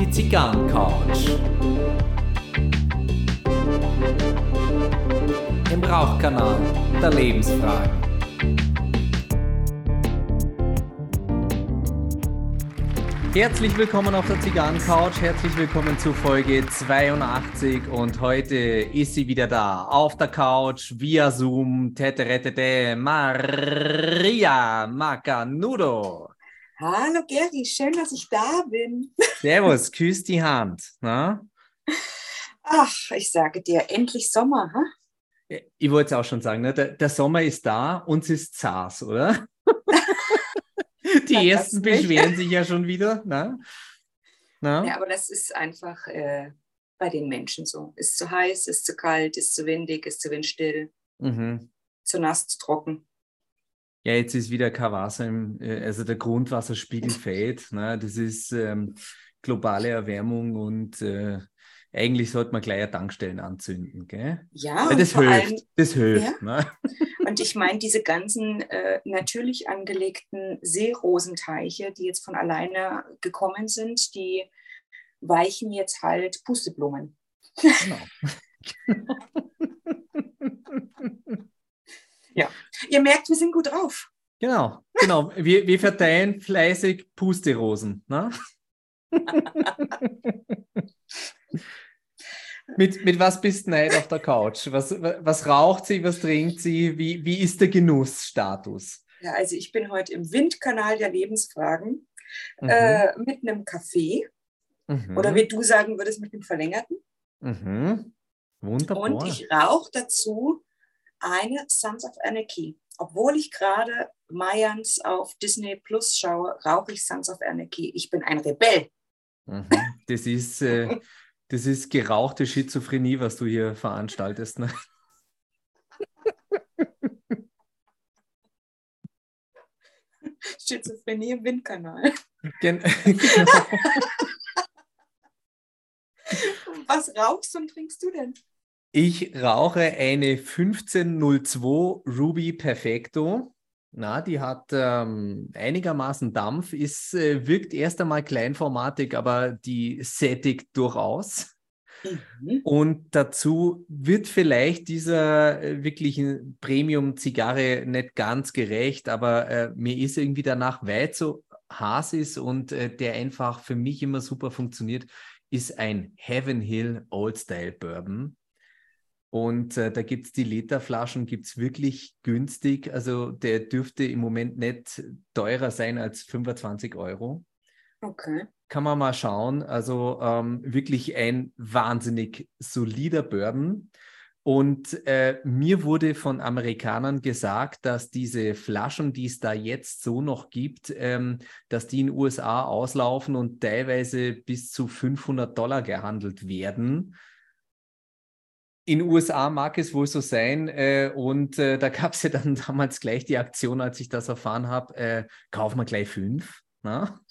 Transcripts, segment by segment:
Die Zigarren-Couch. Im Rauchkanal der Lebensfragen. Herzlich willkommen auf der Zigarren-Couch. Herzlich willkommen zu Folge 82. Und heute ist sie wieder da auf der Couch via Zoom. Teteretete Maria Macanudo. Hallo Gary, schön, dass ich da bin. Servus, küss die Hand. Na? Ach, ich sage dir, endlich Sommer. Huh? Ich wollte es auch schon sagen, ne? der, der Sommer ist da, uns ist zars, oder? Die ersten beschweren sich ja schon wieder. Ne? Na? Ja, aber das ist einfach äh, bei den Menschen so. Ist zu heiß, ist zu kalt, ist zu windig, ist zu windstill, mhm. zu nass, zu trocken. Ja, jetzt ist wieder kein Wasser, im, äh, also der Grundwasserspiegel fällt. Ne? Das ist ähm, globale Erwärmung und äh, eigentlich sollte man gleich Tankstellen anzünden, gell? Ja, Weil das hilft. Allem, das hilft. Ja. Ne? Und ich meine, diese ganzen äh, natürlich angelegten Seerosenteiche, die jetzt von alleine gekommen sind, die weichen jetzt halt Pusteblumen. Genau. ja, ihr merkt, wir sind gut drauf. Genau, genau. Wir, wir verteilen fleißig Pusterosen. Ne? Mit, mit was bist du nicht auf der Couch? Was, was raucht sie, was trinkt sie? Wie, wie ist der Genussstatus? Ja, also ich bin heute im Windkanal der Lebensfragen mhm. äh, mit einem Kaffee. Mhm. Oder wie du sagen würdest, mit einem verlängerten. Mhm. Wunderbar. Und ich rauche dazu eine Sons of Anarchy. Obwohl ich gerade Mayans auf Disney Plus schaue, rauche ich Sons of Anarchy. Ich bin ein Rebell. Mhm. Das ist, äh, das ist gerauchte Schizophrenie, was du hier veranstaltest. Ne? Schizophrenie im Windkanal. Gen was rauchst und trinkst du denn? Ich rauche eine 1502 Ruby Perfecto. Na, die hat ähm, einigermaßen Dampf, ist, äh, wirkt erst einmal kleinformatig, aber die sättigt durchaus. Mhm. Und dazu wird vielleicht dieser äh, wirklichen Premium-Zigarre nicht ganz gerecht, aber äh, mir ist irgendwie danach, weil so Haas ist und äh, der einfach für mich immer super funktioniert, ist ein Heaven Hill Old Style Bourbon. Und äh, da gibt es die Literflaschen, gibt es wirklich günstig. Also der dürfte im Moment nicht teurer sein als 25 Euro. Okay. Kann man mal schauen. Also ähm, wirklich ein wahnsinnig solider Bourbon. Und äh, mir wurde von Amerikanern gesagt, dass diese Flaschen, die es da jetzt so noch gibt, ähm, dass die in den USA auslaufen und teilweise bis zu 500 Dollar gehandelt werden in USA mag es wohl so sein. Äh, und äh, da gab es ja dann damals gleich die Aktion, als ich das erfahren habe, äh, kaufen wir gleich fünf. Na?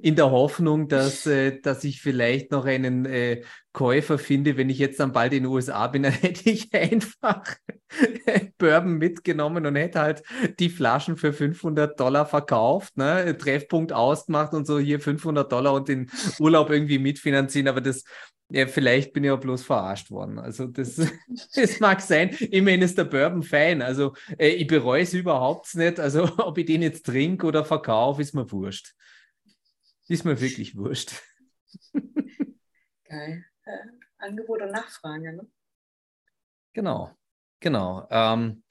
In der Hoffnung, dass, äh, dass ich vielleicht noch einen äh, Käufer finde, wenn ich jetzt dann bald in den USA bin, dann hätte ich einfach Bourbon mitgenommen und hätte halt die Flaschen für 500 Dollar verkauft, ne? Treffpunkt ausgemacht und so hier 500 Dollar und den Urlaub irgendwie mitfinanzieren. Aber das, ja, vielleicht bin ich auch bloß verarscht worden. Also das, das mag sein. Immerhin ist der Bourbon fein. Also äh, ich bereue es überhaupt nicht. Also ob ich den jetzt trinke oder verkaufe, ist mir wurscht. Ist mir wirklich wurscht. Geil. Äh, Angebot und Nachfrage, ne? Genau, genau. Ähm,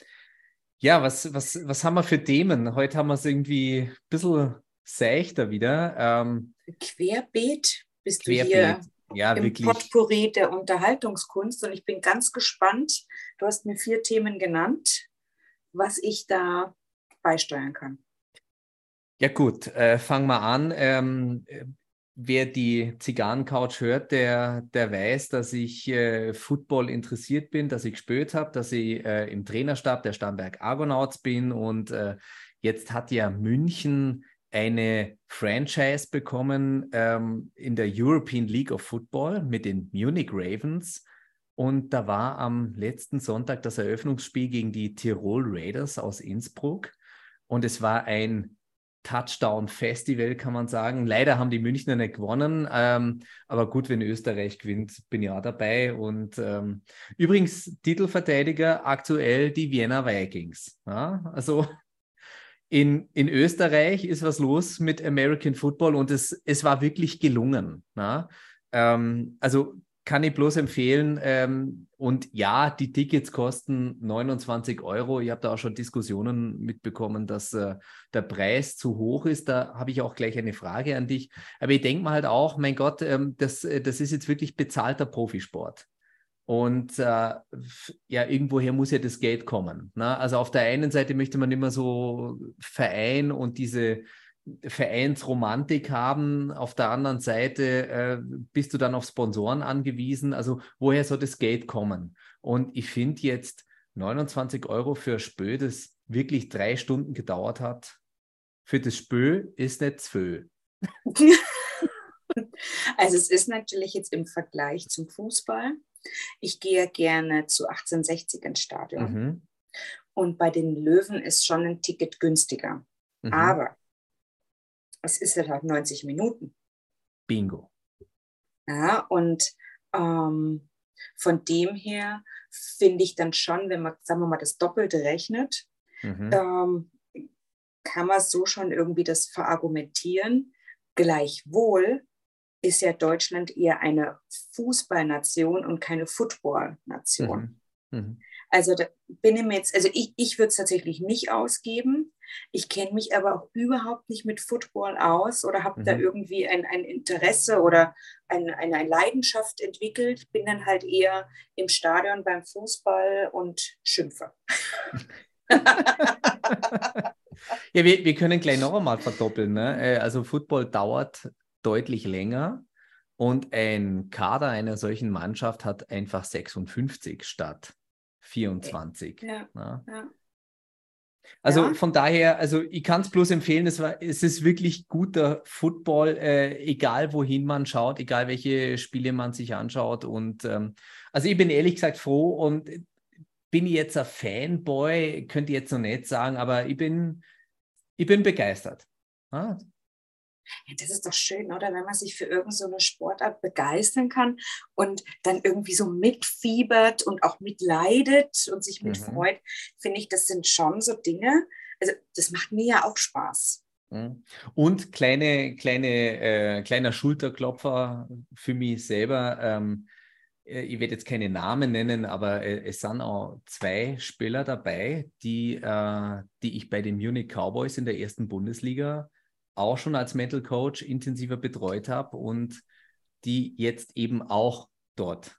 ja, was, was, was haben wir für Themen? Heute haben wir es irgendwie ein bisschen seichter wieder. Ähm, Querbeet bist Querbeet. du hier ja, im wirklich. Potpourri der Unterhaltungskunst und ich bin ganz gespannt. Du hast mir vier Themen genannt, was ich da beisteuern kann. Ja gut, äh, fang mal an. Ähm, wer die Zigarrencouch hört, der, der weiß, dass ich äh, Football interessiert bin, dass ich gespielt habe, dass ich äh, im Trainerstab der Starnberg Argonauts bin und äh, jetzt hat ja München eine Franchise bekommen ähm, in der European League of Football mit den Munich Ravens. Und da war am letzten Sonntag das Eröffnungsspiel gegen die Tirol Raiders aus Innsbruck. Und es war ein Touchdown-Festival, kann man sagen. Leider haben die Münchner nicht gewonnen, ähm, aber gut, wenn Österreich gewinnt, bin ich auch dabei. Und ähm, übrigens, Titelverteidiger aktuell die Vienna Vikings. Ja? Also in, in Österreich ist was los mit American Football und es, es war wirklich gelungen. Ähm, also kann ich bloß empfehlen. Ähm, und ja, die Tickets kosten 29 Euro. Ich habe da auch schon Diskussionen mitbekommen, dass äh, der Preis zu hoch ist. Da habe ich auch gleich eine Frage an dich. Aber ich denke mal halt auch, mein Gott, ähm, das, äh, das ist jetzt wirklich bezahlter Profisport. Und äh, ja, irgendwoher muss ja das Geld kommen. Ne? Also auf der einen Seite möchte man immer so Verein und diese Vereinsromantik haben. Auf der anderen Seite äh, bist du dann auf Sponsoren angewiesen. Also woher soll das Geld kommen? Und ich finde jetzt 29 Euro für Spö, das wirklich drei Stunden gedauert hat, für das Spö ist nicht Spö. Also es ist natürlich jetzt im Vergleich zum Fußball. Ich gehe gerne zu 1860 ins Stadion. Mhm. Und bei den Löwen ist schon ein Ticket günstiger. Mhm. Aber es ist halt 90 Minuten. Bingo. Ja, und ähm, von dem her finde ich dann schon, wenn man, sagen wir mal, das Doppelte rechnet, mhm. ähm, kann man so schon irgendwie das verargumentieren. Gleichwohl ist ja Deutschland eher eine Fußballnation und keine Footballnation. Mhm. Mhm. Also da bin ich mir jetzt, also ich, ich würde es tatsächlich nicht ausgeben. Ich kenne mich aber auch überhaupt nicht mit Football aus oder habe mhm. da irgendwie ein, ein Interesse oder ein, eine, eine Leidenschaft entwickelt. Bin dann halt eher im Stadion beim Fußball und schimpfe. ja, wir, wir können gleich noch einmal verdoppeln. Ne? Äh, also Football dauert deutlich länger und ein Kader einer solchen Mannschaft hat einfach 56 statt 24. Ja, ja. ja. Also von daher, also ich kann es bloß empfehlen, es, war, es ist wirklich guter Football, äh, egal wohin man schaut, egal welche Spiele man sich anschaut. Und ähm, also ich bin ehrlich gesagt froh und bin ich jetzt ein Fanboy, könnte ich jetzt noch nicht sagen, aber ich bin, ich bin begeistert. Ja, das ist doch schön, oder? Wenn man sich für irgendeine so Sportart begeistern kann und dann irgendwie so mitfiebert und auch mitleidet und sich mitfreut, mhm. finde ich, das sind schon so Dinge. Also, das macht mir ja auch Spaß. Mhm. Und kleine, kleine, äh, kleiner Schulterklopfer für mich selber. Ähm, äh, ich werde jetzt keine Namen nennen, aber äh, es sind auch zwei Spieler dabei, die, äh, die ich bei den Munich Cowboys in der ersten Bundesliga auch schon als Mental Coach intensiver betreut habe und die jetzt eben auch dort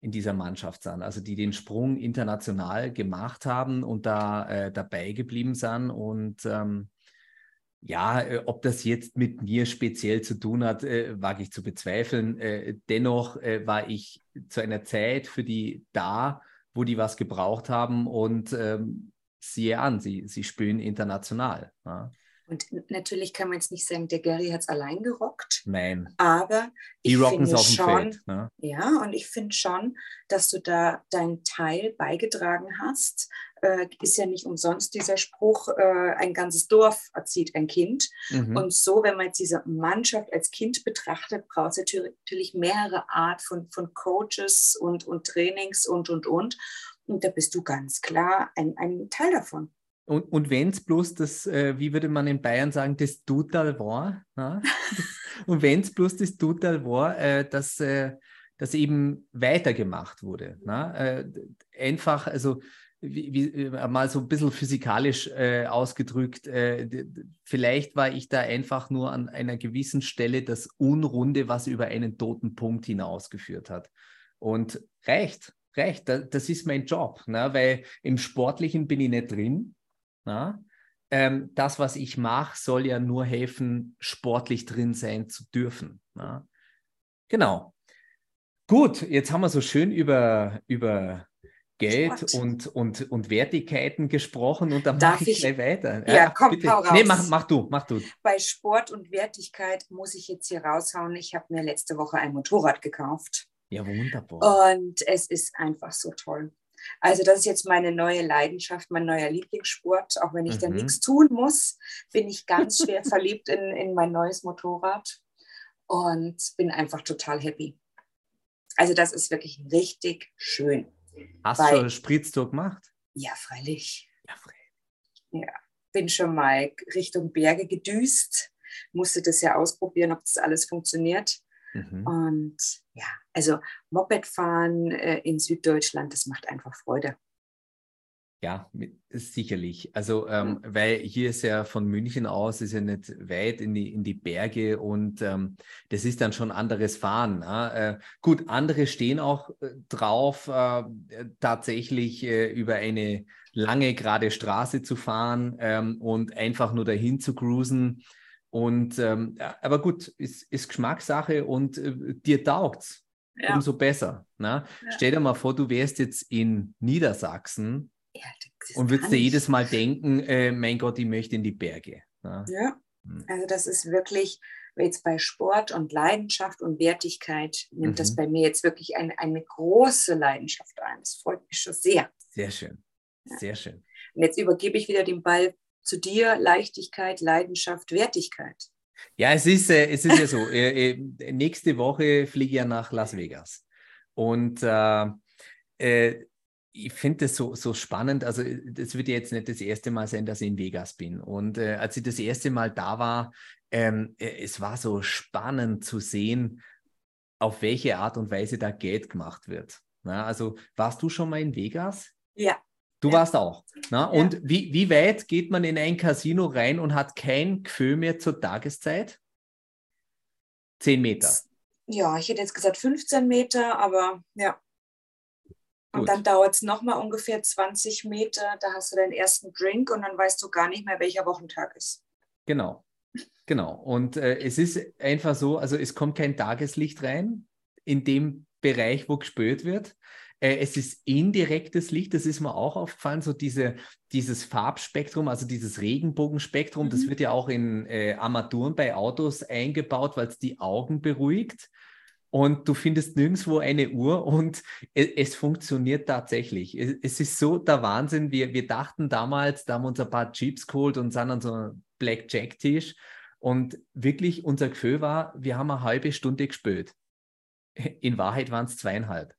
in dieser Mannschaft sind, also die den Sprung international gemacht haben und da äh, dabei geblieben sind. Und ähm, ja, äh, ob das jetzt mit mir speziell zu tun hat, äh, wage ich zu bezweifeln. Äh, dennoch äh, war ich zu einer Zeit für die da, wo die was gebraucht haben und ähm, siehe an, sie, sie spielen international. Ja. Und natürlich kann man jetzt nicht sagen, der Gary hat es allein gerockt. Nein. Aber Die ich finde auf schon, Feld, ne? ja, und ich finde schon, dass du da deinen Teil beigetragen hast. Äh, ist ja nicht umsonst dieser Spruch, äh, ein ganzes Dorf erzieht ein Kind. Mhm. Und so, wenn man jetzt diese Mannschaft als Kind betrachtet, braucht es natürlich mehrere Art von, von Coaches und, und Trainings und, und, und. Und da bist du ganz klar ein, ein Teil davon. Und, und wenn es bloß das, äh, wie würde man in Bayern sagen, das Total war, na? und wenn es bloß das Total war, äh, dass, äh, dass eben weitergemacht wurde. Na? Äh, einfach, also wie, wie, äh, mal so ein bisschen physikalisch äh, ausgedrückt, vielleicht war ich da einfach nur an einer gewissen Stelle das Unrunde, was über einen toten Punkt hinausgeführt hat. Und reicht, reicht, das ist mein Job, ne? weil im Sportlichen bin ich nicht drin na? Ähm, das, was ich mache, soll ja nur helfen, sportlich drin sein zu dürfen. Na? Genau. Gut, jetzt haben wir so schön über, über Geld und, und, und Wertigkeiten gesprochen und dann mache ich, ich, gleich weiter. Ja, ja komm, bitte. hau raus. Nee, mach, mach du, mach du. Bei Sport und Wertigkeit muss ich jetzt hier raushauen. Ich habe mir letzte Woche ein Motorrad gekauft. Ja, wunderbar. Und es ist einfach so toll. Also das ist jetzt meine neue Leidenschaft, mein neuer Lieblingssport. Auch wenn ich mhm. da nichts tun muss, bin ich ganz schwer verliebt in, in mein neues Motorrad und bin einfach total happy. Also das ist wirklich richtig schön. Hast du schon Spritztour gemacht? Ja, freilich. Ja, freilich. Ja, bin schon mal Richtung Berge gedüst, musste das ja ausprobieren, ob das alles funktioniert. Mhm. Und ja, also Mopedfahren äh, in Süddeutschland, das macht einfach Freude. Ja, sicherlich. Also, ähm, ja. weil hier ist ja von München aus, ist ja nicht weit in die, in die Berge und ähm, das ist dann schon anderes Fahren. Äh, gut, andere stehen auch äh, drauf, äh, tatsächlich äh, über eine lange gerade Straße zu fahren ähm, und einfach nur dahin zu cruisen. Und ähm, aber gut, ist, ist Geschmackssache und äh, dir taugt's. Ja. Umso besser. Ne? Ja. Stell dir mal vor, du wärst jetzt in Niedersachsen und würdest dir jedes Mal denken, äh, mein Gott, ich möchte in die Berge. Ne? Ja, hm. also das ist wirklich, jetzt bei Sport und Leidenschaft und Wertigkeit nimmt mhm. das bei mir jetzt wirklich eine, eine große Leidenschaft ein. Das freut mich schon sehr. Sehr schön. Sehr schön. Und jetzt übergebe ich wieder den Ball zu dir Leichtigkeit, Leidenschaft, Wertigkeit. Ja, es ist, äh, es ist ja so. äh, äh, nächste Woche fliege ich ja nach Las Vegas. Und äh, äh ich finde das so, so spannend. Also, das wird ja jetzt nicht das erste Mal sein, dass ich in Vegas bin. Und äh, als ich das erste Mal da war, ähm, es war so spannend zu sehen, auf welche Art und Weise da Geld gemacht wird. Na, also, warst du schon mal in Vegas? Ja. Du warst auch. Ne? Und wie, wie weit geht man in ein Casino rein und hat kein Gefühl mehr zur Tageszeit? Zehn Meter. Ja, ich hätte jetzt gesagt 15 Meter, aber ja. Und Gut. dann dauert es nochmal ungefähr 20 Meter. Da hast du deinen ersten Drink und dann weißt du gar nicht mehr, welcher Wochentag ist. Genau. Genau. Und äh, es ist einfach so, also es kommt kein Tageslicht rein in dem Bereich, wo gespült wird. Äh, es ist indirektes Licht, das ist mir auch aufgefallen, so diese, dieses Farbspektrum, also dieses Regenbogenspektrum, mhm. das wird ja auch in äh, Armaturen bei Autos eingebaut, weil es die Augen beruhigt. Und du findest nirgendwo eine Uhr und es, es funktioniert tatsächlich. Es, es, ist so der Wahnsinn. Wir, wir dachten damals, da haben wir uns ein paar Chips geholt und sind an so einem Blackjack-Tisch. Und wirklich unser Gefühl war, wir haben eine halbe Stunde gespült. In Wahrheit waren es zweieinhalb.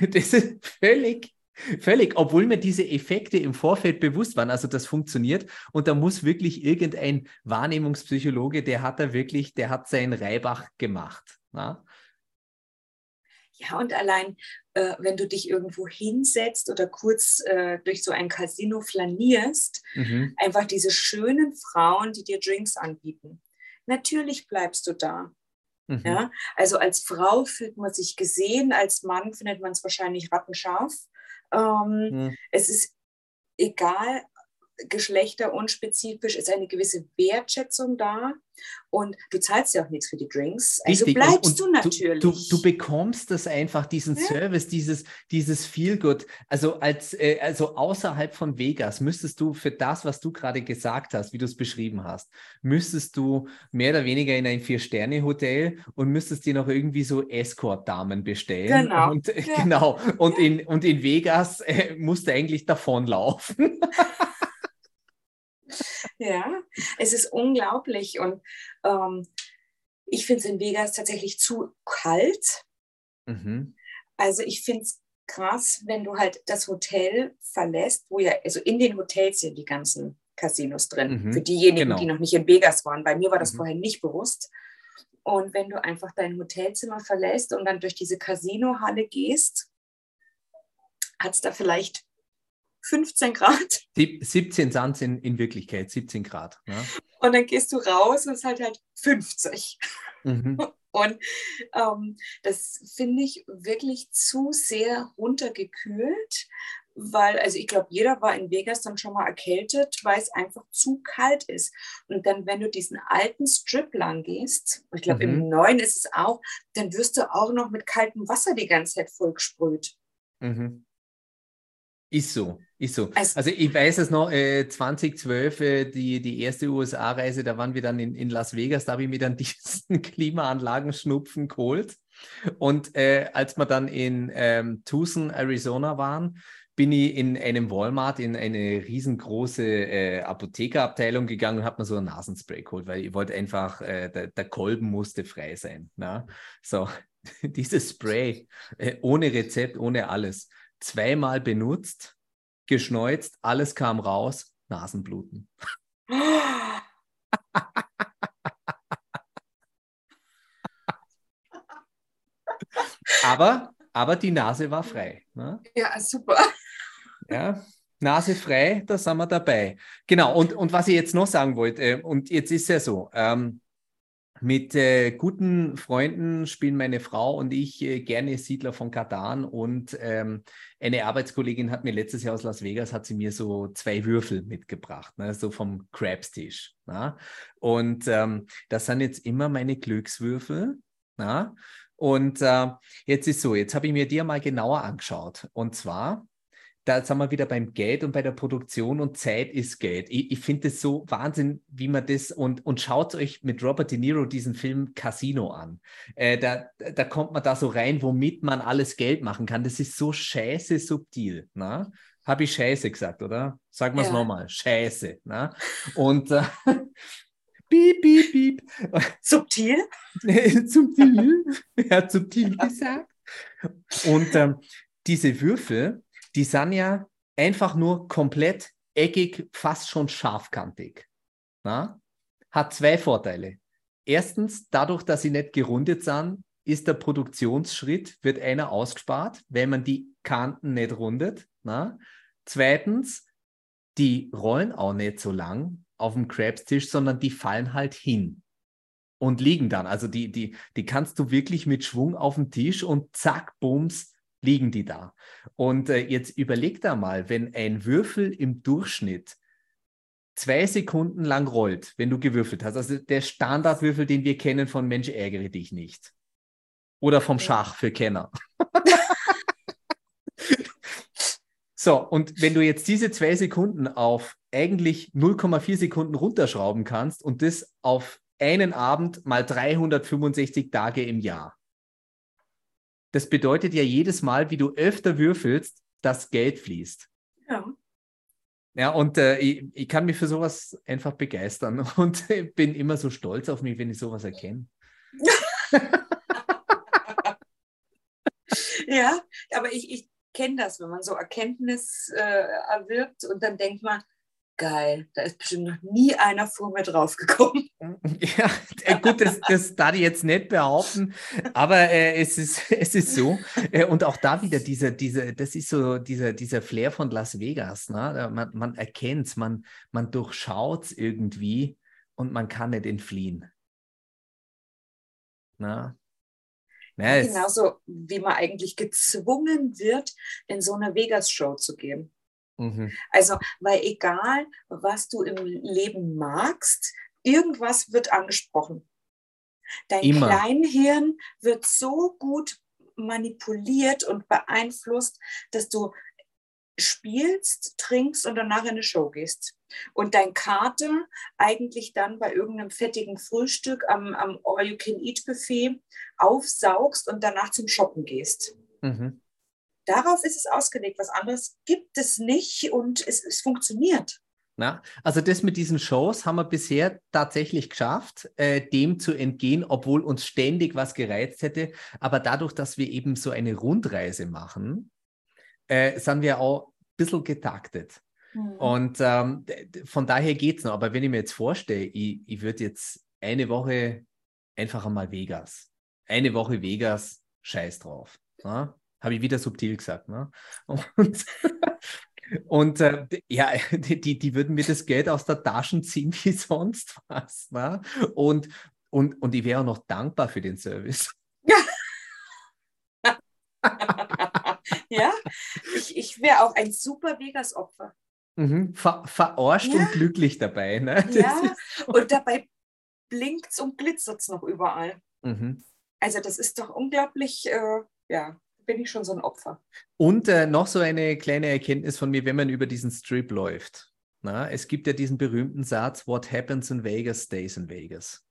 Das ist völlig, völlig, obwohl mir diese Effekte im Vorfeld bewusst waren. Also das funktioniert und da muss wirklich irgendein Wahrnehmungspsychologe, der hat da wirklich, der hat seinen Reibach gemacht. Na? Ja, und allein, äh, wenn du dich irgendwo hinsetzt oder kurz äh, durch so ein Casino flanierst, mhm. einfach diese schönen Frauen, die dir Drinks anbieten. Natürlich bleibst du da. Mhm. Ja? Also als Frau fühlt man sich gesehen, als Mann findet man es wahrscheinlich rattenscharf. Ähm, mhm. Es ist egal, geschlechterunspezifisch ist eine gewisse Wertschätzung da. Und du zahlst ja auch nichts für die Drinks. Also Richtig. bleibst und, und du natürlich. Du, du, du, bekommst das einfach, diesen ja. Service, dieses, dieses Feel-Good. Also, als, äh, also außerhalb von Vegas müsstest du für das, was du gerade gesagt hast, wie du es beschrieben hast, müsstest du mehr oder weniger in ein Vier-Sterne-Hotel und müsstest dir noch irgendwie so Escort-Damen bestellen. Genau. Und, äh, ja. genau. Und, in, und in Vegas äh, musst du eigentlich davonlaufen. Ja, es ist unglaublich und ähm, ich finde es in Vegas tatsächlich zu kalt. Mhm. Also ich finde es krass, wenn du halt das Hotel verlässt, wo ja, also in den Hotels sind die ganzen Casinos drin. Mhm. Für diejenigen, genau. die noch nicht in Vegas waren. Bei mir war das mhm. vorher nicht bewusst. Und wenn du einfach dein Hotelzimmer verlässt und dann durch diese Casinohalle gehst, hat es da vielleicht 15 Grad. 17 sind in, in Wirklichkeit, 17 Grad. Ja. Und dann gehst du raus und es ist halt halt 50. Mhm. Und ähm, das finde ich wirklich zu sehr runtergekühlt, weil, also ich glaube, jeder war in Vegas dann schon mal erkältet, weil es einfach zu kalt ist. Und dann, wenn du diesen alten Strip lang gehst, ich glaube, mhm. im neuen ist es auch, dann wirst du auch noch mit kaltem Wasser die ganze Zeit vollgesprüht. Mhm. Ist so, ist so. Also, also ich weiß es noch, äh, 2012, äh, die, die erste USA-Reise, da waren wir dann in, in Las Vegas, da habe ich mir dann diesen Klimaanlagen-Schnupfen geholt. Und äh, als wir dann in ähm, Tucson, Arizona waren, bin ich in einem Walmart in eine riesengroße äh, Apothekerabteilung gegangen und habe mir so ein Nasenspray geholt, weil ich wollte einfach, äh, der, der, Kolben musste frei sein. Na? So, dieses Spray äh, ohne Rezept, ohne alles, zweimal benutzt, geschneuzt, alles kam raus, Nasenbluten. aber, aber die Nase war frei. Ne? Ja, super. Ja, Nase frei, da sind wir dabei. Genau, und, und was ich jetzt noch sagen wollte, äh, und jetzt ist ja so, ähm, mit äh, guten Freunden spielen meine Frau und ich äh, gerne Siedler von Katan und ähm, eine Arbeitskollegin hat mir letztes Jahr aus Las Vegas, hat sie mir so zwei Würfel mitgebracht, ne, so vom Crabstisch. Ne? Und ähm, das sind jetzt immer meine Glückswürfel. Ne? Und äh, jetzt ist so, jetzt habe ich mir die mal genauer angeschaut. Und zwar da sind wir wieder beim Geld und bei der Produktion und Zeit ist Geld. Ich, ich finde es so Wahnsinn, wie man das und, und schaut euch mit Robert De Niro diesen Film Casino an. Äh, da, da kommt man da so rein, womit man alles Geld machen kann. Das ist so scheiße subtil. Ne? Habe ich Scheiße gesagt, oder? Sagen wir es ja. nochmal. Scheiße. Ne? Und äh, Piep, piep, piep. Subtil? subtil. Er hat subtil gesagt. Und ähm, diese Würfel, die sind ja einfach nur komplett eckig, fast schon scharfkantig. Na? Hat zwei Vorteile. Erstens, dadurch, dass sie nicht gerundet sind, ist der Produktionsschritt, wird einer ausgespart, wenn man die Kanten nicht rundet. Na? Zweitens, die rollen auch nicht so lang auf dem Crabstisch, sondern die fallen halt hin und liegen dann. Also die, die, die kannst du wirklich mit Schwung auf den Tisch und zack, bums, liegen die da. Und äh, jetzt überleg da mal, wenn ein Würfel im Durchschnitt zwei Sekunden lang rollt, wenn du gewürfelt hast, also der Standardwürfel, den wir kennen von Mensch, ärgere dich nicht. Oder vom Schach für Kenner. so, und wenn du jetzt diese zwei Sekunden auf eigentlich 0,4 Sekunden runterschrauben kannst und das auf einen Abend mal 365 Tage im Jahr, das bedeutet ja jedes Mal, wie du öfter würfelst, dass Geld fließt. Ja. Ja, und äh, ich, ich, kann mich für sowas einfach begeistern und bin immer so stolz auf mich, wenn ich sowas erkenne. ja, aber ich, ich kenne das, wenn man so Erkenntnis äh, erwirbt und dann denkt man, geil, da ist bestimmt noch nie einer vor mir draufgekommen. Ja, äh, gut, das, das darf ich jetzt nicht behaupten, aber äh, es, ist, es ist so. Äh, und auch da wieder dieser, dieser, das ist so dieser, dieser Flair von Las Vegas. Ne? Man, man erkennt es, man, man durchschaut es irgendwie und man kann nicht entfliehen. Na? Ja, Genauso wie man eigentlich gezwungen wird, in so eine Vegas-Show zu gehen. Mhm. Also, weil egal, was du im Leben magst, irgendwas wird angesprochen. Dein Immer. Kleinhirn wird so gut manipuliert und beeinflusst, dass du spielst, trinkst und danach in eine Show gehst. Und dein Kater eigentlich dann bei irgendeinem fettigen Frühstück am, am All-You-Can-Eat-Buffet aufsaugst und danach zum Shoppen gehst. Mhm. Darauf ist es ausgelegt. Was anderes gibt es nicht und es, es funktioniert. Na, also das mit diesen Shows haben wir bisher tatsächlich geschafft, äh, dem zu entgehen, obwohl uns ständig was gereizt hätte. Aber dadurch, dass wir eben so eine Rundreise machen, äh, sind wir auch ein bisschen getaktet. Mhm. Und ähm, von daher geht es noch. Aber wenn ich mir jetzt vorstelle, ich, ich würde jetzt eine Woche einfach einmal Vegas. Eine Woche Vegas, scheiß drauf. Ja? Habe ich wieder subtil gesagt. Ne? Und, und äh, ja, die, die würden mir das Geld aus der Tasche ziehen wie sonst was. Ne? Und, und, und ich wäre auch noch dankbar für den Service. ja, ich, ich wäre auch ein super Vegas-Opfer. Mhm. Ver verarscht ja. und glücklich dabei. Ne? Ja, und dabei blinkt es und glitzert es noch überall. Mhm. Also das ist doch unglaublich, äh, ja, bin ich schon so ein Opfer. Und äh, noch so eine kleine Erkenntnis von mir, wenn man über diesen Strip läuft. Na, es gibt ja diesen berühmten Satz, What happens in Vegas stays in Vegas.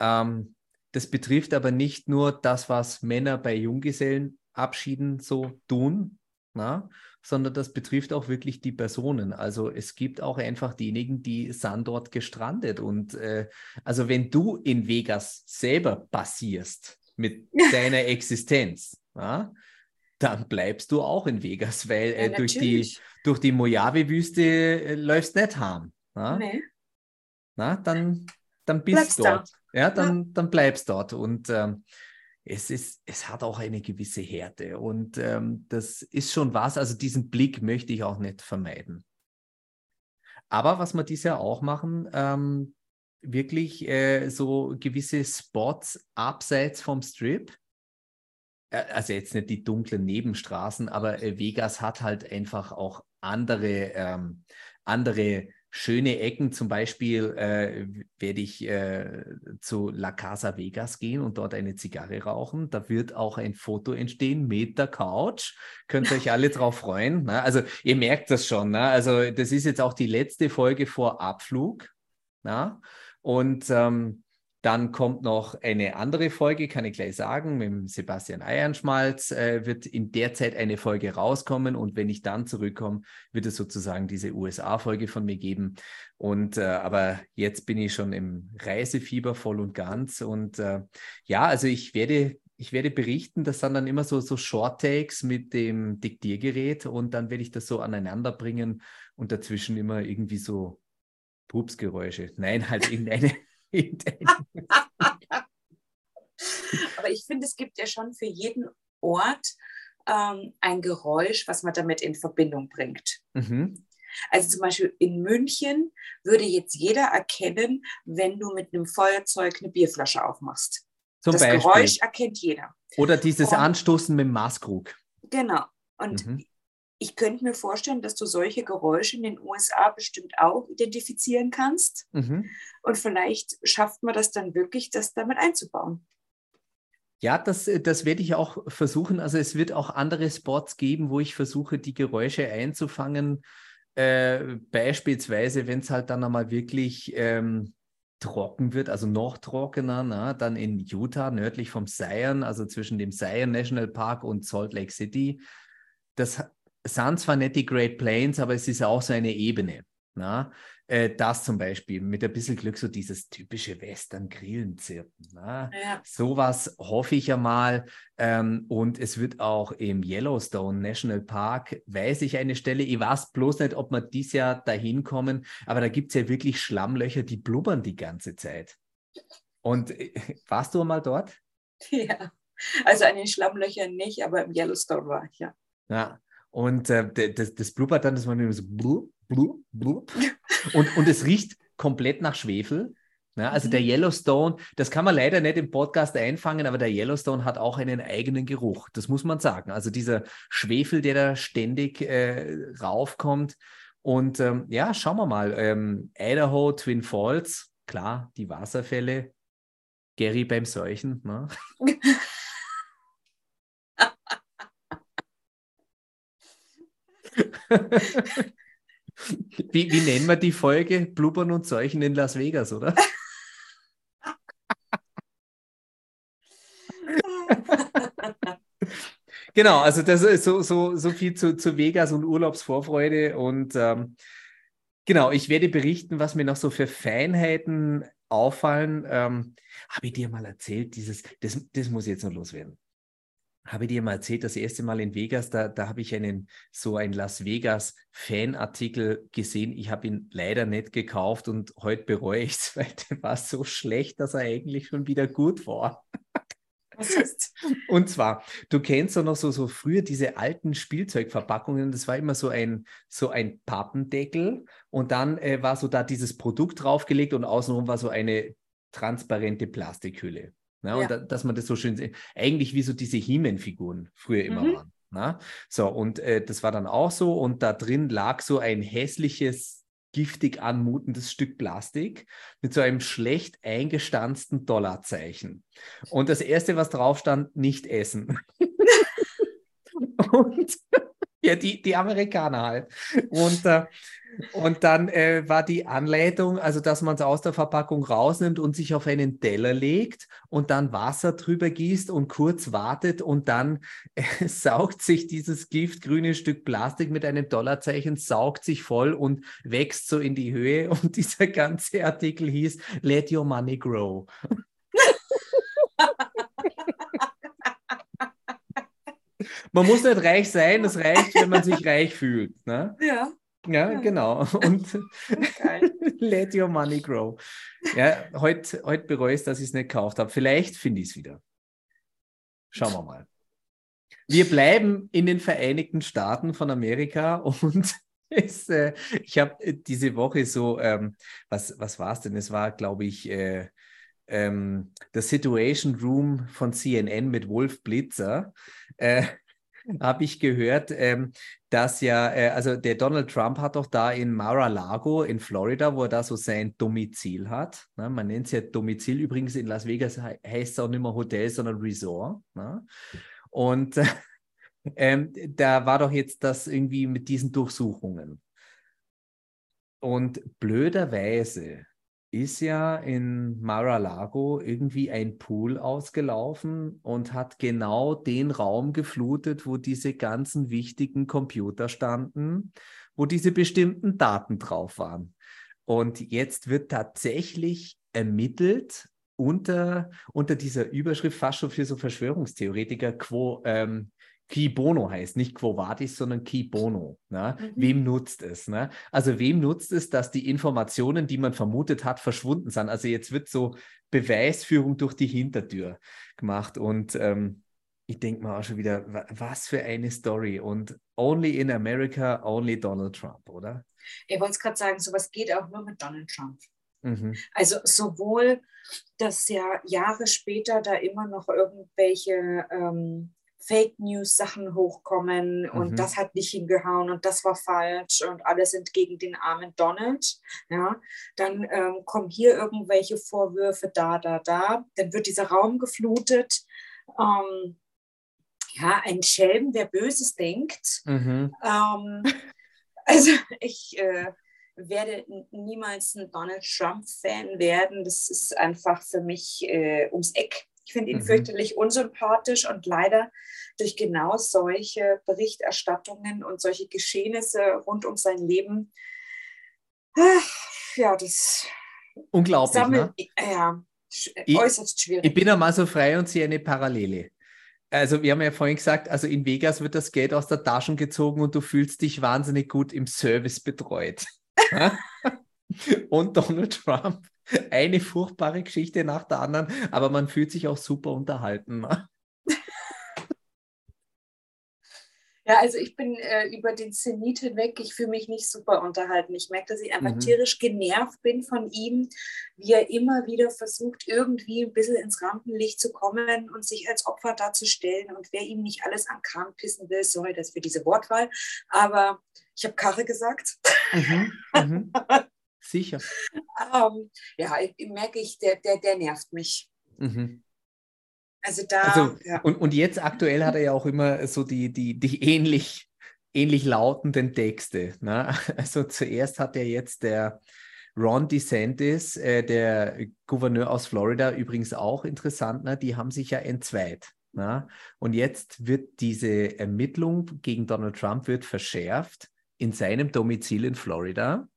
Ähm, das betrifft aber nicht nur das, was Männer bei Junggesellenabschieden so tun, na, sondern das betrifft auch wirklich die Personen. Also es gibt auch einfach diejenigen, die sind dort gestrandet. Und äh, also wenn du in Vegas selber passierst mit deiner Existenz, ja, dann bleibst du auch in Vegas, weil äh, ja, durch die, durch die Mojave-Wüste äh, läufst nicht harm. Ja? Nee. Na, dann, dann bist du dort. Da. Ja, dann, ja. dann bleibst dort. Und ähm, es, ist, es hat auch eine gewisse Härte. Und ähm, das ist schon was. Also diesen Blick möchte ich auch nicht vermeiden. Aber was wir dieses Jahr auch machen, ähm, wirklich äh, so gewisse Spots abseits vom Strip äh, also jetzt nicht die dunklen Nebenstraßen, aber äh, Vegas hat halt einfach auch andere, ähm, andere schöne Ecken. Zum Beispiel äh, werde ich äh, zu La Casa Vegas gehen und dort eine Zigarre rauchen. Da wird auch ein Foto entstehen mit der Couch. Könnt ihr euch alle drauf freuen. Ne? Also ihr merkt das schon. Ne? Also das ist jetzt auch die letzte Folge vor Abflug. Na? Und ähm, dann kommt noch eine andere Folge, kann ich gleich sagen, mit Sebastian Eiernschmalz äh, wird in der Zeit eine Folge rauskommen und wenn ich dann zurückkomme, wird es sozusagen diese USA-Folge von mir geben. Und äh, aber jetzt bin ich schon im Reisefieber voll und ganz und äh, ja, also ich werde ich werde berichten, das sind dann immer so, so Short-Takes mit dem Diktiergerät und dann werde ich das so aneinander bringen und dazwischen immer irgendwie so Pupsgeräusche. Nein, halt irgendeine Aber ich finde, es gibt ja schon für jeden Ort ähm, ein Geräusch, was man damit in Verbindung bringt. Mhm. Also zum Beispiel in München würde jetzt jeder erkennen, wenn du mit einem Feuerzeug eine Bierflasche aufmachst. Zum das Beispiel. Geräusch erkennt jeder. Oder dieses Und, Anstoßen mit dem Maßkrug. Genau. Und mhm ich könnte mir vorstellen, dass du solche Geräusche in den USA bestimmt auch identifizieren kannst. Mhm. Und vielleicht schafft man das dann wirklich, das damit einzubauen. Ja, das, das werde ich auch versuchen. Also es wird auch andere Spots geben, wo ich versuche, die Geräusche einzufangen. Äh, beispielsweise, wenn es halt dann einmal wirklich ähm, trocken wird, also noch trockener, na, dann in Utah, nördlich vom Zion, also zwischen dem Zion National Park und Salt Lake City. Das sind zwar nicht die Great Plains, aber es ist auch so eine Ebene. Na? Äh, das zum Beispiel mit ein bisschen Glück, so dieses typische Western-Grillenzirpen. Ja. Sowas hoffe ich ja mal. Ähm, und es wird auch im Yellowstone National Park, weiß ich eine Stelle, ich weiß bloß nicht, ob wir dieses Jahr dahin kommen, aber da gibt es ja wirklich Schlammlöcher, die blubbern die ganze Zeit. Und äh, warst du mal dort? Ja, also an den Schlammlöchern nicht, aber im Yellowstone war ich, ja. Ja, und äh, das, das blubbert dann, das man so blub, blub, blub. Und, und es riecht komplett nach Schwefel. Ja, also der mhm. Yellowstone, das kann man leider nicht im Podcast einfangen, aber der Yellowstone hat auch einen eigenen Geruch. Das muss man sagen. Also dieser Schwefel, der da ständig äh, raufkommt. Und ähm, ja, schauen wir mal. Ähm, Idaho, Twin Falls, klar, die Wasserfälle. Gary beim Seuchen. Ne? wie, wie nennen wir die Folge? Blubbern und Seuchen in Las Vegas, oder? genau, also das ist so, so, so viel zu, zu Vegas und Urlaubsvorfreude. Und ähm, genau, ich werde berichten, was mir noch so für Feinheiten auffallen. Ähm, Habe ich dir mal erzählt, dieses, das, das muss jetzt noch loswerden habe ich dir mal erzählt, das erste Mal in Vegas, da, da habe ich einen so einen Las Vegas Fanartikel gesehen. Ich habe ihn leider nicht gekauft und heute bereue ich es, weil der war so schlecht, dass er eigentlich schon wieder gut war. Und zwar, du kennst doch noch so, so früher diese alten Spielzeugverpackungen, das war immer so ein, so ein Pappendeckel und dann äh, war so da dieses Produkt draufgelegt und außenrum war so eine transparente Plastikhülle. Ja. und da, dass man das so schön sieht. Eigentlich wie so diese He-Man-Figuren früher immer mhm. waren. Na? So, und äh, das war dann auch so. Und da drin lag so ein hässliches, giftig anmutendes Stück Plastik mit so einem schlecht eingestanzten Dollarzeichen. Und das erste, was drauf stand, nicht essen. und ja, die, die Amerikaner halt. Und äh, Und dann äh, war die Anleitung, also dass man es aus der Verpackung rausnimmt und sich auf einen Teller legt und dann Wasser drüber gießt und kurz wartet und dann äh, saugt sich dieses giftgrüne Stück Plastik mit einem Dollarzeichen, saugt sich voll und wächst so in die Höhe. Und dieser ganze Artikel hieß Let Your Money Grow. man muss nicht reich sein, es reicht, wenn man sich reich fühlt. Ne? Ja. Ja, ja, genau. Und let your money grow. Ja, heute heut bereue ich es, dass ich es nicht gekauft habe. Vielleicht finde ich es wieder. Schauen wir mal. Wir bleiben in den Vereinigten Staaten von Amerika und es, äh, ich habe diese Woche so, ähm, was, was war es denn? Es war, glaube ich, äh, ähm, The Situation Room von CNN mit Wolf Blitzer. Äh, habe ich gehört, ähm, dass ja, äh, also der Donald Trump hat doch da in Mar-a-Lago in Florida, wo er da so sein Domizil hat. Ne? Man nennt es ja Domizil. Übrigens in Las Vegas he heißt es auch nicht mehr Hotel, sondern Resort. Ne? Und ähm, da war doch jetzt das irgendwie mit diesen Durchsuchungen. Und blöderweise ist ja in Mar-a-Lago irgendwie ein Pool ausgelaufen und hat genau den Raum geflutet, wo diese ganzen wichtigen Computer standen, wo diese bestimmten Daten drauf waren. Und jetzt wird tatsächlich ermittelt unter, unter dieser Überschrift fast schon für so Verschwörungstheoretiker, quo, ähm, Qui Bono heißt, nicht Quo Vadis, sondern Qui Bono. Ne? Mhm. Wem nutzt es? Ne? Also wem nutzt es, dass die Informationen, die man vermutet hat, verschwunden sind? Also jetzt wird so Beweisführung durch die Hintertür gemacht und ähm, ich denke mal auch schon wieder, was für eine Story und only in America, only Donald Trump, oder? Ich wollte es gerade sagen, sowas geht auch nur mit Donald Trump. Mhm. Also sowohl, dass ja Jahre später da immer noch irgendwelche ähm, Fake News Sachen hochkommen mhm. und das hat nicht hingehauen und das war falsch und alle sind gegen den armen Donald. Ja, dann ähm, kommen hier irgendwelche Vorwürfe da, da, da. Dann wird dieser Raum geflutet. Ähm, ja, ein Schelm, der Böses denkt. Mhm. Ähm, also ich äh, werde niemals ein Donald Trump-Fan werden. Das ist einfach für mich äh, ums Eck ich finde ihn mhm. fürchterlich unsympathisch und leider durch genau solche Berichterstattungen und solche Geschehnisse rund um sein Leben, ja, das unglaublich. Sammelt, ne? Ja, ich, äußerst schwierig. Ich bin einmal so frei und sehe eine Parallele. Also wir haben ja vorhin gesagt, also in Vegas wird das Geld aus der Tasche gezogen und du fühlst dich wahnsinnig gut im Service betreut. und Donald Trump eine furchtbare Geschichte nach der anderen, aber man fühlt sich auch super unterhalten. Ne? Ja, also ich bin äh, über den Zenit hinweg, ich fühle mich nicht super unterhalten. Ich merke, dass ich einfach mhm. tierisch genervt bin von ihm, wie er immer wieder versucht, irgendwie ein bisschen ins Rampenlicht zu kommen und sich als Opfer darzustellen und wer ihm nicht alles an Kram pissen will, sorry, das für diese Wortwahl, aber ich habe Karre gesagt. Mhm. Mhm. Sicher. ähm, ja, ich, merke ich, der, der, der nervt mich. Mhm. Also da. Also, ja. und, und jetzt aktuell hat er ja auch immer so die, die, die ähnlich, ähnlich lautenden Texte. Ne? Also zuerst hat er jetzt der Ron DeSantis, äh, der Gouverneur aus Florida, übrigens auch interessant, ne? die haben sich ja entzweit. Ne? Und jetzt wird diese Ermittlung gegen Donald Trump wird verschärft in seinem Domizil in Florida.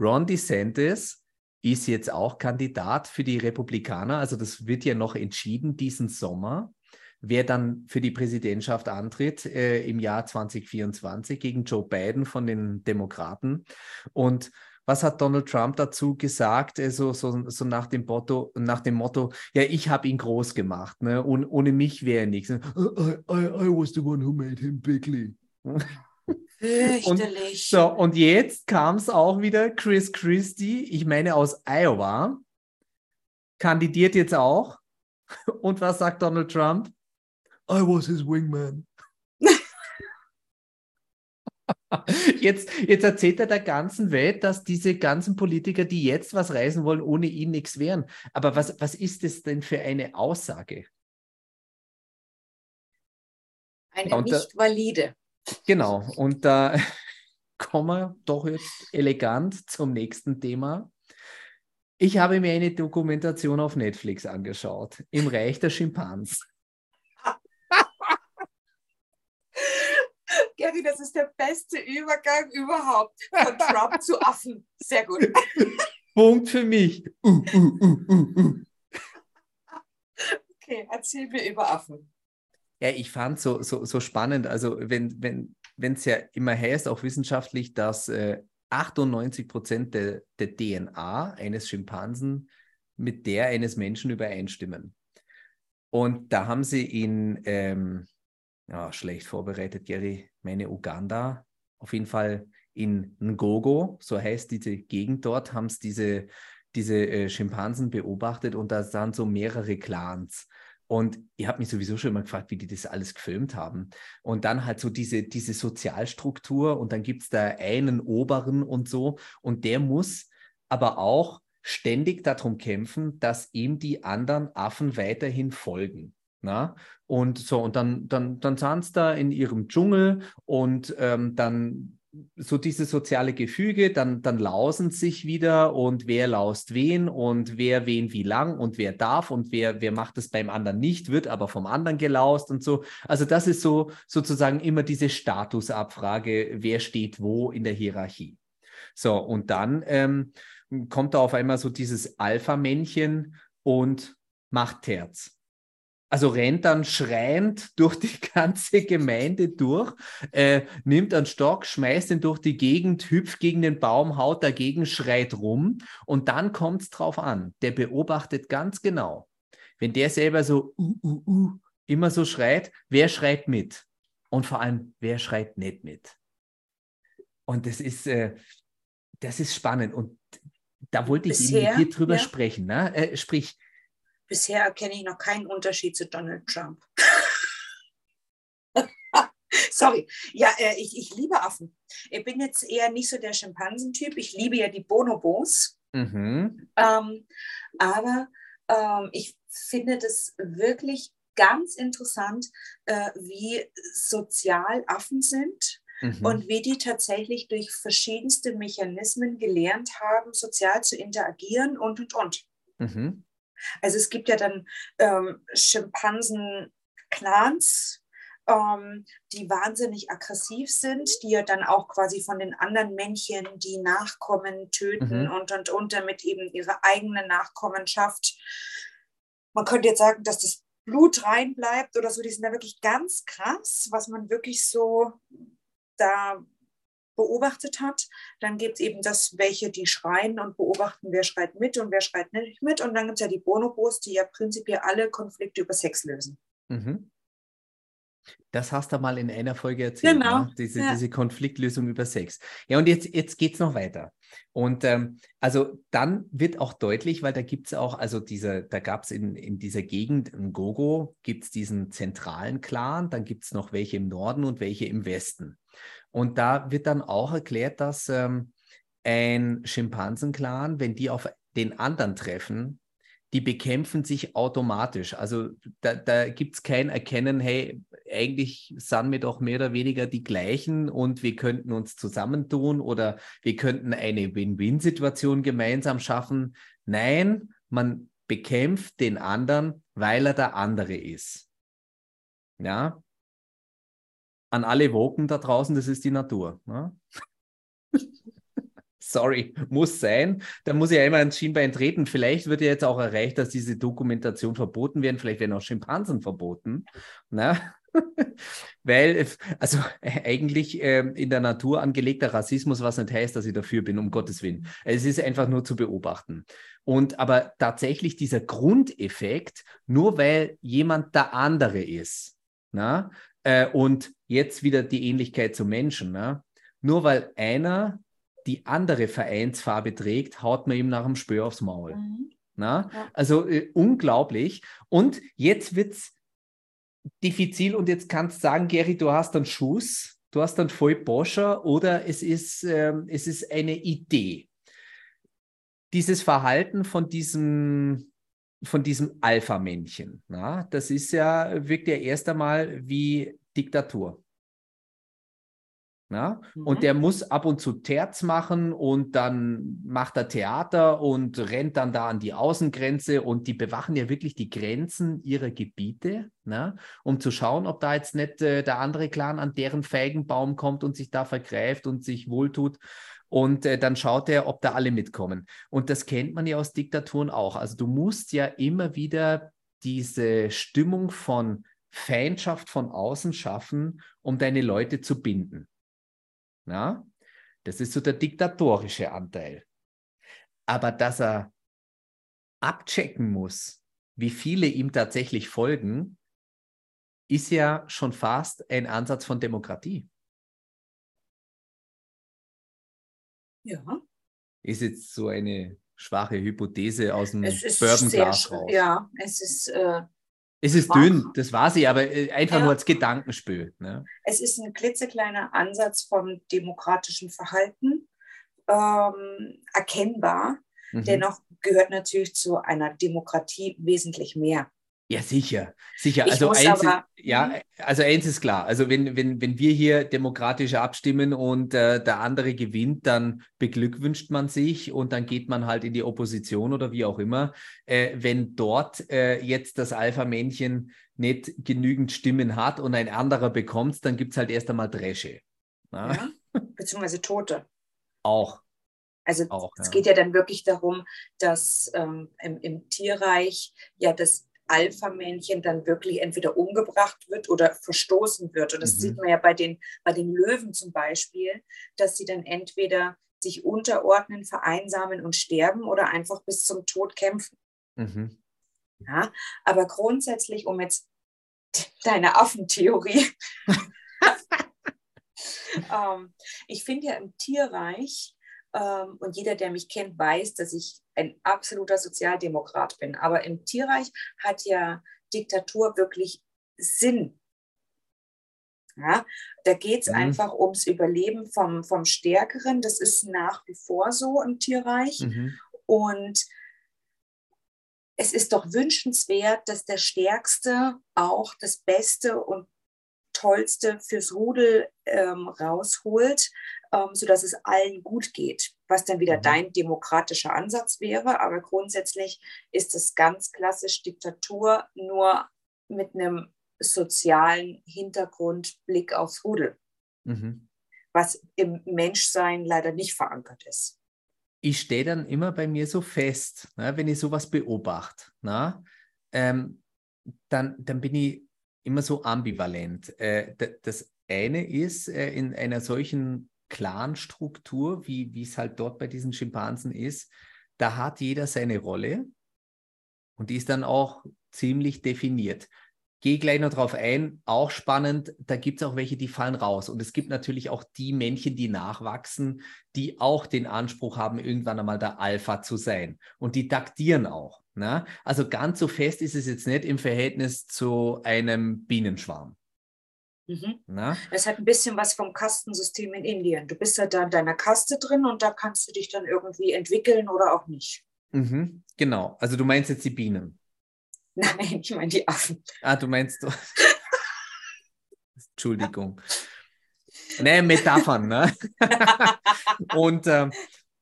Ron DeSantis ist jetzt auch Kandidat für die Republikaner. Also das wird ja noch entschieden diesen Sommer, wer dann für die Präsidentschaft antritt äh, im Jahr 2024 gegen Joe Biden von den Demokraten. Und was hat Donald Trump dazu gesagt? Also so, so nach, dem Motto, nach dem Motto, ja, ich habe ihn groß gemacht, ne? Und ohne mich wäre er nichts. I, I, I was the one who made him bigly. Fürchterlich. Und, so, und jetzt kam es auch wieder, Chris Christie, ich meine aus Iowa, kandidiert jetzt auch. Und was sagt Donald Trump? I was his wingman. Jetzt, jetzt erzählt er der ganzen Welt, dass diese ganzen Politiker, die jetzt was reisen wollen, ohne ihn nichts wären. Aber was, was ist das denn für eine Aussage? Eine nicht valide. Genau, und da, kommen wir doch jetzt elegant zum nächsten Thema. Ich habe mir eine Dokumentation auf Netflix angeschaut, im Reich der Schimpans. Gary, das ist der beste Übergang überhaupt von Trump zu Affen. Sehr gut. Punkt für mich. Uh, uh, uh, okay, erzähl mir über Affen. Ja, ich fand es so, so, so spannend. Also, wenn wenn wenn, es ja immer heißt, auch wissenschaftlich, dass äh, 98 Prozent der, der DNA eines Schimpansen mit der eines Menschen übereinstimmen. Und da haben sie in, ähm, ja, schlecht vorbereitet, Gary, meine Uganda, auf jeden Fall in Ngogo, so heißt diese Gegend dort, haben sie diese, diese äh, Schimpansen beobachtet und da sind so mehrere Clans. Und ich habe mich sowieso schon immer gefragt, wie die das alles gefilmt haben. Und dann halt so diese, diese Sozialstruktur und dann gibt es da einen Oberen und so. Und der muss aber auch ständig darum kämpfen, dass ihm die anderen Affen weiterhin folgen. Na? Und so, und dann, dann, dann sind sie da in ihrem Dschungel und ähm, dann so dieses soziale Gefüge, dann, dann lausen sich wieder und wer laust wen und wer wen wie lang und wer darf und wer, wer macht es beim anderen nicht, wird aber vom anderen gelaust und so. Also das ist so sozusagen immer diese Statusabfrage, wer steht wo in der Hierarchie. So, und dann ähm, kommt da auf einmal so dieses Alpha-Männchen und macht Terz. Also rennt dann schreiend durch die ganze Gemeinde durch, äh, nimmt einen Stock, schmeißt ihn durch die Gegend, hüpft gegen den Baum, haut dagegen, schreit rum und dann kommt es drauf an. Der beobachtet ganz genau. Wenn der selber so uh, uh, uh, immer so schreit, wer schreit mit? Und vor allem, wer schreit nicht mit? Und das ist, äh, das ist spannend. Und da wollte ich Bisher, mit dir drüber ja. sprechen. Ne? Äh, sprich, Bisher erkenne ich noch keinen Unterschied zu Donald Trump. Sorry. Ja, äh, ich, ich liebe Affen. Ich bin jetzt eher nicht so der Schimpansentyp. Ich liebe ja die Bonobos. Mhm. Ähm, aber ähm, ich finde das wirklich ganz interessant, äh, wie sozial Affen sind. Mhm. Und wie die tatsächlich durch verschiedenste Mechanismen gelernt haben, sozial zu interagieren und und und. Mhm. Also es gibt ja dann ähm, Schimpansen-Clans, ähm, die wahnsinnig aggressiv sind, die ja dann auch quasi von den anderen Männchen die Nachkommen töten mhm. und, und, und damit eben ihre eigene Nachkommenschaft. Man könnte jetzt sagen, dass das Blut reinbleibt oder so, die sind da wirklich ganz krass, was man wirklich so da beobachtet hat. Dann gibt es eben das, welche die schreien und beobachten, wer schreit mit und wer schreit nicht mit. Und dann gibt es ja die Bonobos, die ja prinzipiell alle Konflikte über Sex lösen. Mhm. Das hast du mal in einer Folge erzählt. Genau. Ne? Diese, ja. diese Konfliktlösung über Sex. Ja, und jetzt, jetzt geht es noch weiter. Und ähm, also dann wird auch deutlich, weil da gibt es auch, also dieser, da gab es in, in dieser Gegend, in Gogo, gibt es diesen zentralen Clan, dann gibt es noch welche im Norden und welche im Westen. Und da wird dann auch erklärt, dass ähm, ein Schimpansenclan, wenn die auf den anderen treffen, die bekämpfen sich automatisch. Also da, da gibt es kein Erkennen, hey, eigentlich sind wir doch mehr oder weniger die gleichen und wir könnten uns zusammentun oder wir könnten eine Win-Win-Situation gemeinsam schaffen. Nein, man bekämpft den anderen, weil er der andere ist. Ja, an alle Woken da draußen, das ist die Natur. Ne? Sorry, muss sein. Da muss ich ja immer ans Schienbein treten. Vielleicht wird ja jetzt auch erreicht, dass diese Dokumentation verboten werden. Vielleicht werden auch Schimpansen verboten. Ne? Weil, also eigentlich äh, in der Natur angelegter Rassismus, was nicht heißt, dass ich dafür bin, um Gottes Willen. Es ist einfach nur zu beobachten. Und aber tatsächlich dieser Grundeffekt, nur weil jemand der andere ist, na, äh, und jetzt wieder die Ähnlichkeit zu Menschen. Ne? Nur weil einer die andere Vereinsfarbe trägt, haut man ihm nach dem Spür aufs Maul. Mhm. Na? Ja. Also äh, unglaublich. Und jetzt wird es diffizil und jetzt kannst du sagen, Gary, du hast einen Schuss, du hast einen voll Boscher oder es ist, ähm, es ist eine Idee. Dieses Verhalten von diesem von diesem Alpha-Männchen. Das ist ja, wirkt ja erst einmal wie Diktatur. Ja? Mhm. Und der muss ab und zu Terz machen und dann macht er Theater und rennt dann da an die Außengrenze und die bewachen ja wirklich die Grenzen ihrer Gebiete, ne? um zu schauen, ob da jetzt nicht äh, der andere Clan an deren Feigenbaum kommt und sich da vergreift und sich wohltut. Und äh, dann schaut er, ob da alle mitkommen. Und das kennt man ja aus Diktaturen auch. Also du musst ja immer wieder diese Stimmung von Feindschaft von außen schaffen, um deine Leute zu binden. Ja? Das ist so der diktatorische Anteil. Aber dass er abchecken muss, wie viele ihm tatsächlich folgen, ist ja schon fast ein Ansatz von Demokratie. Ja. Ist jetzt so eine schwache Hypothese aus dem Bourbonglas raus. Ja, es ist äh, es ist Ach. dünn, das war sie, aber äh, einfach ja. nur als Gedankenspiel. Ne? Es ist ein klitzekleiner Ansatz vom demokratischen Verhalten, ähm, erkennbar. Mhm. Dennoch gehört natürlich zu einer Demokratie wesentlich mehr. Ja, sicher, sicher. also eins, aber, ist, ja, mhm. also eins ist klar. Also wenn, wenn, wenn wir hier demokratisch abstimmen und äh, der andere gewinnt, dann beglückwünscht man sich und dann geht man halt in die Opposition oder wie auch immer. Äh, wenn dort äh, jetzt das Alpha-Männchen nicht genügend Stimmen hat und ein anderer bekommt, dann gibt es halt erst einmal Dresche. Ja, beziehungsweise Tote. Auch. Also auch, es ja. geht ja dann wirklich darum, dass ähm, im, im Tierreich ja das Alpha-Männchen dann wirklich entweder umgebracht wird oder verstoßen wird. Und das mhm. sieht man ja bei den, bei den Löwen zum Beispiel, dass sie dann entweder sich unterordnen, vereinsamen und sterben oder einfach bis zum Tod kämpfen. Mhm. Ja, aber grundsätzlich, um jetzt deine Affentheorie, ähm, ich finde ja im Tierreich, und jeder, der mich kennt, weiß, dass ich ein absoluter Sozialdemokrat bin. Aber im Tierreich hat ja Diktatur wirklich Sinn. Ja, da geht es mhm. einfach ums Überleben vom, vom Stärkeren. Das ist nach wie vor so im Tierreich. Mhm. Und es ist doch wünschenswert, dass der Stärkste auch das Beste und Tollste fürs Rudel ähm, rausholt, ähm, sodass es allen gut geht, was dann wieder mhm. dein demokratischer Ansatz wäre. Aber grundsätzlich ist es ganz klassisch Diktatur, nur mit einem sozialen Hintergrund, Blick aufs Rudel, mhm. was im Menschsein leider nicht verankert ist. Ich stehe dann immer bei mir so fest, ne, wenn ich sowas beobachte, ne, ähm, dann, dann bin ich immer so ambivalent. Äh, das eine ist, äh, in einer solchen Clan-Struktur, wie es halt dort bei diesen Schimpansen ist, da hat jeder seine Rolle und die ist dann auch ziemlich definiert. Gehe gleich noch drauf ein, auch spannend, da gibt es auch welche, die fallen raus. Und es gibt natürlich auch die Männchen, die nachwachsen, die auch den Anspruch haben, irgendwann einmal der Alpha zu sein. Und die taktieren auch. Ne? Also ganz so fest ist es jetzt nicht im Verhältnis zu einem Bienenschwarm. Mhm. Das hat ein bisschen was vom Kastensystem in Indien. Du bist ja da in deiner Kaste drin und da kannst du dich dann irgendwie entwickeln oder auch nicht. Mhm. Genau. Also du meinst jetzt die Bienen? Nein, ich meine die Affen. Ah, du meinst. Entschuldigung. Nee, Metaphern, ne? und äh,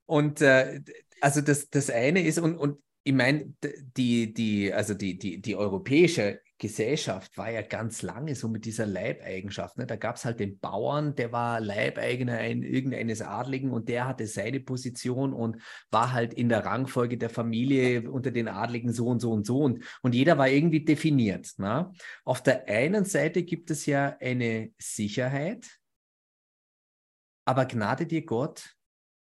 und äh, also das, das eine ist, und, und ich meine, die, die, also die, die, die europäische Gesellschaft war ja ganz lange so mit dieser Leibeigenschaft. Ne? Da gab es halt den Bauern, der war Leibeigener ein, irgendeines Adligen und der hatte seine Position und war halt in der Rangfolge der Familie unter den Adligen so und so und so. Und, und jeder war irgendwie definiert. Ne? Auf der einen Seite gibt es ja eine Sicherheit, aber gnade dir Gott,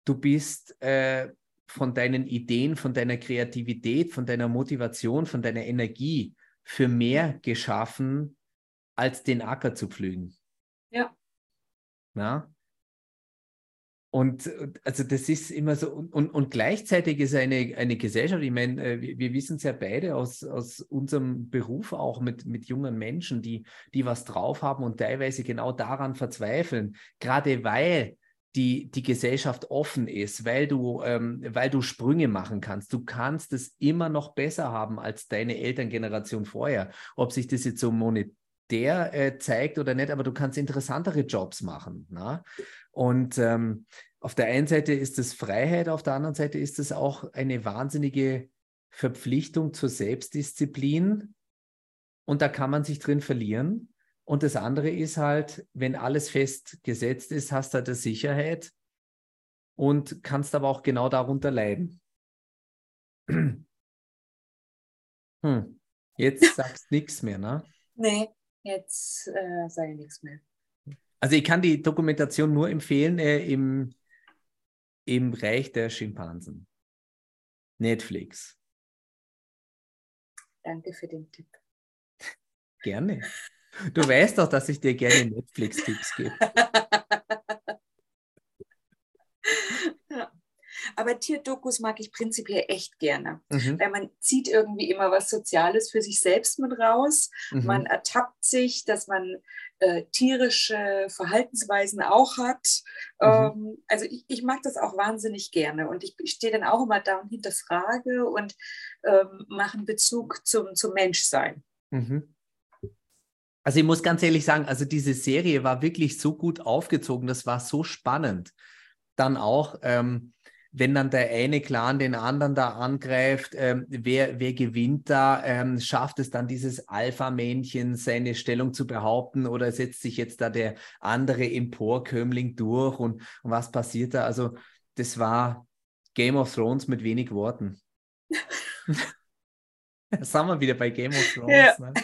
du bist äh, von deinen Ideen, von deiner Kreativität, von deiner Motivation, von deiner Energie für mehr geschaffen, als den Acker zu pflügen. Ja. Na? Und also das ist immer so, und, und, gleichzeitig ist eine, eine Gesellschaft, ich meine, äh, wir, wir wissen es ja beide aus, aus unserem Beruf auch mit, mit jungen Menschen, die, die was drauf haben und teilweise genau daran verzweifeln, gerade weil die, die Gesellschaft offen ist, weil du, ähm, weil du Sprünge machen kannst. Du kannst es immer noch besser haben als deine Elterngeneration vorher. Ob sich das jetzt so der äh, zeigt oder nicht, aber du kannst interessantere Jobs machen. Na? Und ähm, auf der einen Seite ist es Freiheit, auf der anderen Seite ist es auch eine wahnsinnige Verpflichtung zur Selbstdisziplin. Und da kann man sich drin verlieren. Und das andere ist halt, wenn alles festgesetzt ist, hast du halt Sicherheit und kannst aber auch genau darunter leiden. Hm. Jetzt sagst du nichts mehr, ne? Nee, jetzt äh, sage ich nichts mehr. Also ich kann die Dokumentation nur empfehlen äh, im, im Reich der Schimpansen. Netflix. Danke für den Tipp. Gerne. Du weißt doch, dass ich dir gerne Netflix-Tipps gebe. Aber Tierdokus mag ich prinzipiell echt gerne, mhm. weil man zieht irgendwie immer was Soziales für sich selbst mit raus. Mhm. Man ertappt sich, dass man äh, tierische Verhaltensweisen auch hat. Mhm. Ähm, also ich, ich, mag das auch wahnsinnig gerne und ich, ich stehe dann auch immer da und hinterfrage und ähm, mache einen Bezug zum, zum Menschsein. Mhm. Also ich muss ganz ehrlich sagen, also diese Serie war wirklich so gut aufgezogen, das war so spannend. Dann auch, ähm, wenn dann der eine Clan den anderen da angreift, ähm, wer, wer gewinnt da? Ähm, schafft es dann dieses Alpha-Männchen, seine Stellung zu behaupten oder setzt sich jetzt da der andere Emporkömmling durch und, und was passiert da? Also das war Game of Thrones mit wenig Worten. da sind wir wieder bei Game of Thrones. Ja. Ne?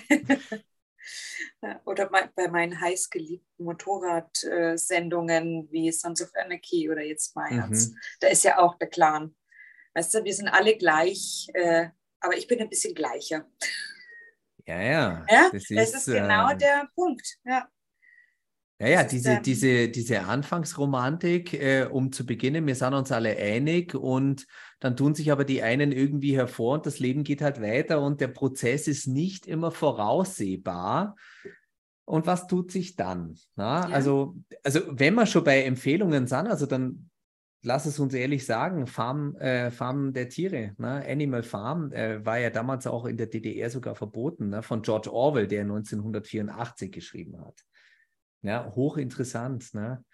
Oder bei meinen heißgeliebten Motorradsendungen wie Sons of Anarchy oder jetzt Mayans. Mhm. Da ist ja auch der Clan. Weißt du, wir sind alle gleich, äh, aber ich bin ein bisschen gleicher. Ja, ja. ja das, ist, ist genau äh, der Punkt. Ja. Ja, ja, diese, ähm, diese, diese Anfangsromantik, äh, um zu beginnen, wir sind uns alle einig und dann tun sich aber die einen irgendwie hervor und das Leben geht halt weiter und der Prozess ist nicht immer voraussehbar. Und was tut sich dann? Ja. Also, also, wenn wir schon bei Empfehlungen sind, also dann lass es uns ehrlich sagen, Farm, äh, Farm der Tiere, ne? Animal Farm äh, war ja damals auch in der DDR sogar verboten, ne? von George Orwell, der 1984 geschrieben hat. Ja, hochinteressant. Ne?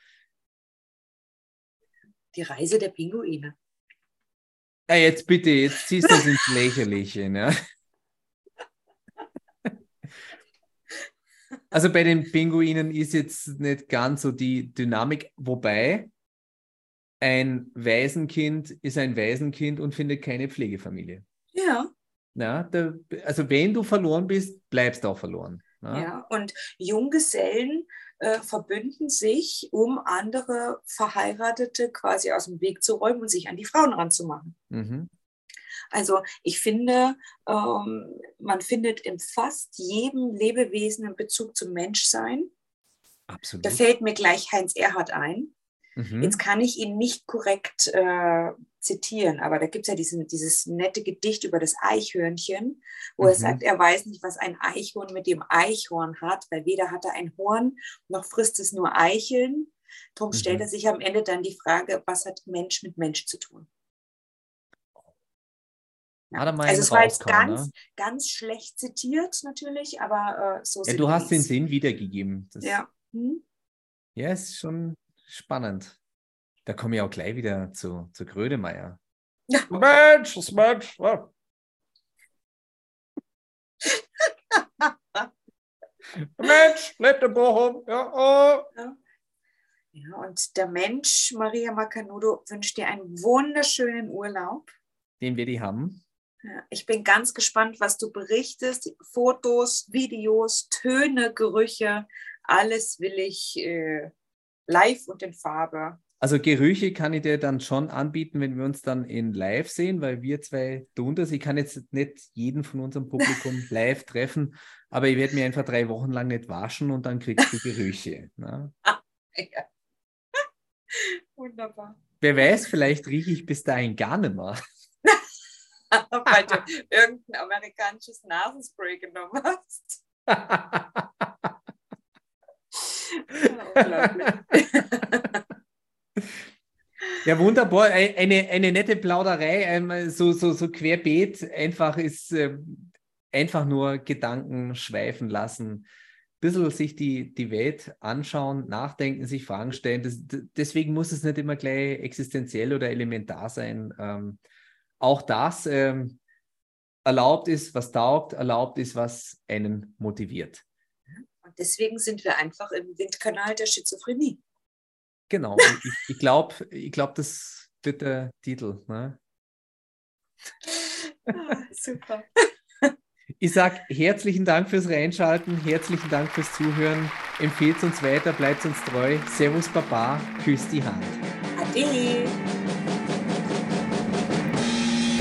Die Reise der Pinguine. Ja, jetzt bitte, jetzt ziehst du es ins Lächerliche. Ne? Also bei den Pinguinen ist jetzt nicht ganz so die Dynamik, wobei ein Waisenkind ist ein Waisenkind und findet keine Pflegefamilie. Ja. Na, da, also wenn du verloren bist, bleibst du auch verloren. Na? Ja, und Junggesellen äh, verbünden sich, um andere Verheiratete quasi aus dem Weg zu räumen und sich an die Frauen ranzumachen. Mhm. Also ich finde, ähm, man findet in fast jedem Lebewesen einen Bezug zum Menschsein. Absolut. Da fällt mir gleich Heinz Erhard ein. Mhm. Jetzt kann ich ihn nicht korrekt äh, zitieren, aber da gibt es ja diesen, dieses nette Gedicht über das Eichhörnchen, wo mhm. er sagt, er weiß nicht, was ein Eichhorn mit dem Eichhorn hat, weil weder hat er ein Horn, noch frisst es nur Eicheln. Darum mhm. stellt er sich am Ende dann die Frage, was hat Mensch mit Mensch zu tun? Ja. Also es war jetzt ganz, ne? ganz schlecht zitiert natürlich, aber äh, so ja, Du hast den Sinn wiedergegeben. Das, ja. Hm? Ja, ist schon spannend. Da komme ich auch gleich wieder zu, zu Grödemeyer. Ja. Mensch, das Mensch. Ja. Mensch, lebt Bochum. Ja, oh. ja. ja, und der Mensch, Maria Macanudo, wünscht dir einen wunderschönen Urlaub. Den wir die haben. Ja, ich bin ganz gespannt, was du berichtest. Fotos, Videos, Töne, Gerüche, alles will ich äh, live und in Farbe. Also Gerüche kann ich dir dann schon anbieten, wenn wir uns dann in live sehen, weil wir zwei tun das. Ich kann jetzt nicht jeden von unserem Publikum live treffen, aber ich werde mir einfach drei Wochen lang nicht waschen und dann kriegst du Gerüche. Ne? ja. Wunderbar. Wer weiß, vielleicht rieche ich bis dahin gar nicht mehr. weil du irgendein amerikanisches Nasenspray genommen hast. Ja, wunderbar. Eine, eine nette Plauderei, so, so, so querbeet. Einfach ist äh, einfach nur Gedanken schweifen lassen. bisschen sich die, die Welt anschauen, nachdenken, sich Fragen stellen. Das, deswegen muss es nicht immer gleich existenziell oder elementar sein. Ähm, auch das ähm, erlaubt ist, was taugt, erlaubt ist, was einen motiviert. Und deswegen sind wir einfach im Windkanal der Schizophrenie. Genau. ich, ich glaube, ich glaub, das wird der Titel. Ne? Ah, super. Ich sage herzlichen Dank fürs Reinschalten, herzlichen Dank fürs Zuhören. Empfehlt uns weiter, bleibt uns treu. Servus Baba, küsst die Hand. Ade.